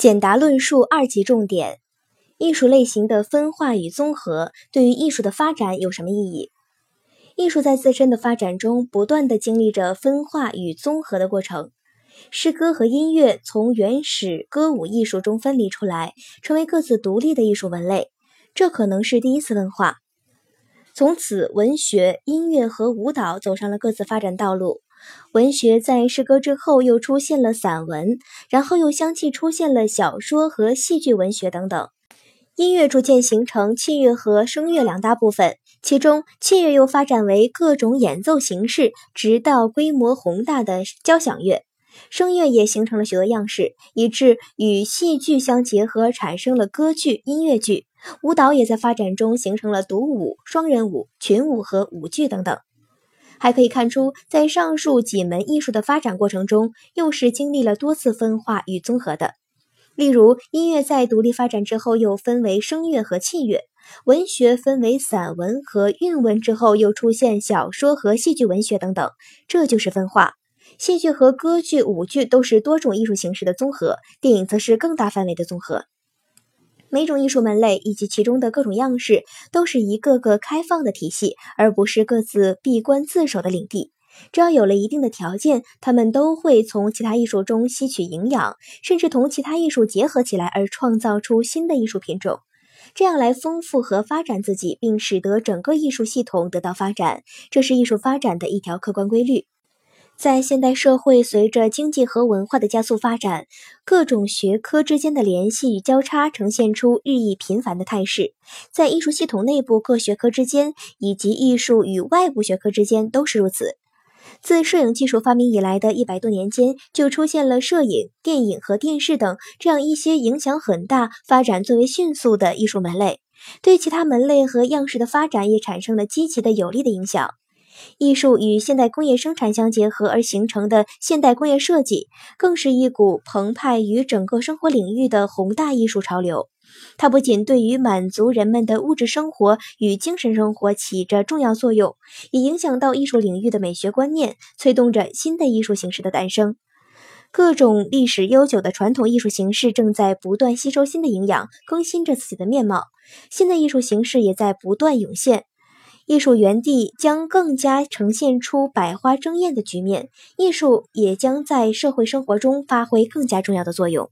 简答论述二级重点：艺术类型的分化与综合对于艺术的发展有什么意义？艺术在自身的发展中不断的经历着分化与综合的过程。诗歌和音乐从原始歌舞艺术中分离出来，成为各自独立的艺术门类，这可能是第一次分化。从此，文学、音乐和舞蹈走上了各自发展道路。文学在诗歌之后又出现了散文，然后又相继出现了小说和戏剧文学等等。音乐逐渐形成器乐和声乐两大部分，其中器乐又发展为各种演奏形式，直到规模宏大的交响乐。声乐也形成了许多样式，以致与戏剧相结合，产生了歌剧、音乐剧。舞蹈也在发展中形成了独舞、双人舞、群舞和舞剧等等。还可以看出，在上述几门艺术的发展过程中，又是经历了多次分化与综合的。例如，音乐在独立发展之后，又分为声乐和器乐；文学分为散文和韵文之后，又出现小说和戏剧文学等等，这就是分化。戏剧和歌剧、舞剧都是多种艺术形式的综合，电影则是更大范围的综合。每种艺术门类以及其中的各种样式，都是一个个开放的体系，而不是各自闭关自守的领地。只要有了一定的条件，他们都会从其他艺术中吸取营养，甚至同其他艺术结合起来，而创造出新的艺术品种，这样来丰富和发展自己，并使得整个艺术系统得到发展。这是艺术发展的一条客观规律。在现代社会，随着经济和文化的加速发展，各种学科之间的联系与交叉呈现出日益频繁的态势。在艺术系统内部，各学科之间以及艺术与外部学科之间都是如此。自摄影技术发明以来的一百多年间，就出现了摄影、电影和电视等这样一些影响很大、发展最为迅速的艺术门类，对其他门类和样式的发展也产生了积极的有利的影响。艺术与现代工业生产相结合而形成的现代工业设计，更是一股澎湃于整个生活领域的宏大艺术潮流。它不仅对于满足人们的物质生活与精神生活起着重要作用，也影响到艺术领域的美学观念，催动着新的艺术形式的诞生。各种历史悠久的传统艺术形式正在不断吸收新的营养，更新着自己的面貌。新的艺术形式也在不断涌现。艺术园地将更加呈现出百花争艳的局面，艺术也将在社会生活中发挥更加重要的作用。